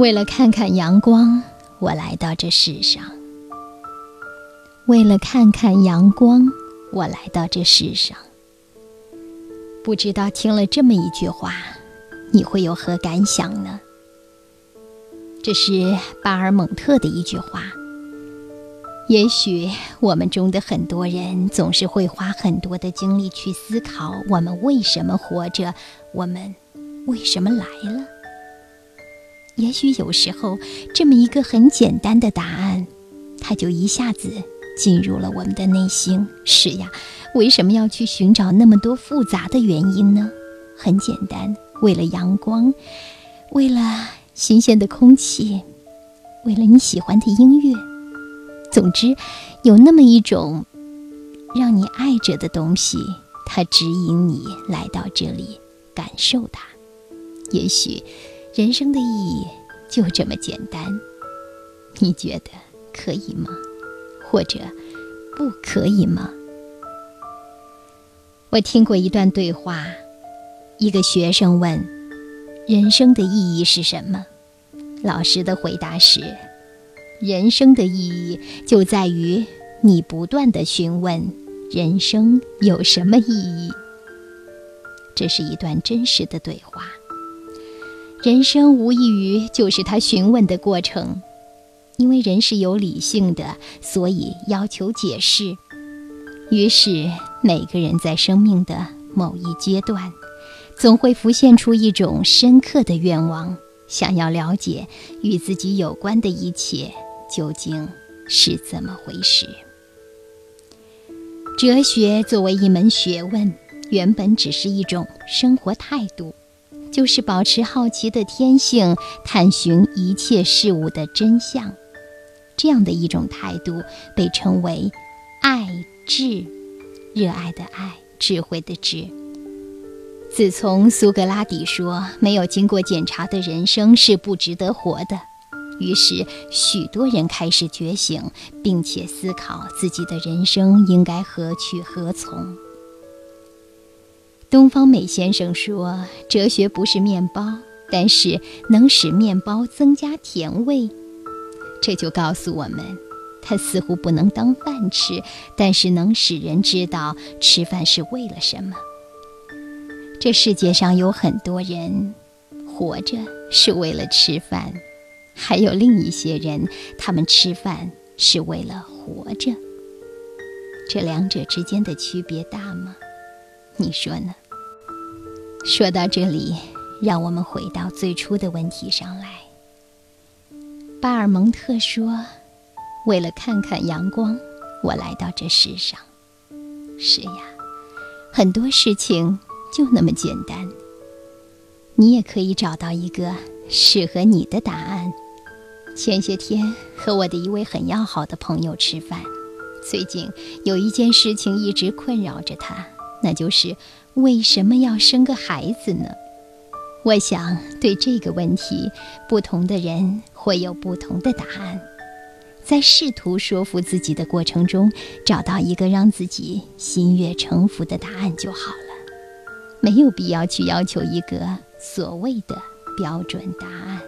为了看看阳光，我来到这世上。为了看看阳光，我来到这世上。不知道听了这么一句话，你会有何感想呢？这是巴尔蒙特的一句话。也许我们中的很多人总是会花很多的精力去思考：我们为什么活着？我们为什么来了？也许有时候，这么一个很简单的答案，它就一下子进入了我们的内心。是呀，为什么要去寻找那么多复杂的原因呢？很简单，为了阳光，为了新鲜的空气，为了你喜欢的音乐。总之，有那么一种让你爱着的东西，它指引你来到这里，感受它。也许，人生的意义就这么简单。你觉得可以吗？或者不可以吗？我听过一段对话，一个学生问：“人生的意义是什么？”老师的回答是。人生的意义就在于你不断的询问：人生有什么意义？这是一段真实的对话。人生无异于就是他询问的过程，因为人是有理性的，所以要求解释。于是每个人在生命的某一阶段，总会浮现出一种深刻的愿望，想要了解与自己有关的一切。究竟是怎么回事？哲学作为一门学问，原本只是一种生活态度，就是保持好奇的天性，探寻一切事物的真相。这样的一种态度被称为“爱智”，热爱的爱，智慧的智。自从苏格拉底说“没有经过检查的人生是不值得活的”。于是，许多人开始觉醒，并且思考自己的人生应该何去何从。东方美先生说：“哲学不是面包，但是能使面包增加甜味。”这就告诉我们，它似乎不能当饭吃，但是能使人知道吃饭是为了什么。这世界上有很多人活着是为了吃饭。还有另一些人，他们吃饭是为了活着。这两者之间的区别大吗？你说呢？说到这里，让我们回到最初的问题上来。巴尔蒙特说：“为了看看阳光，我来到这世上。”是呀，很多事情就那么简单。你也可以找到一个适合你的答案。前些天和我的一位很要好的朋友吃饭，最近有一件事情一直困扰着他，那就是为什么要生个孩子呢？我想对这个问题，不同的人会有不同的答案。在试图说服自己的过程中，找到一个让自己心悦诚服的答案就好了，没有必要去要求一个所谓的标准答案。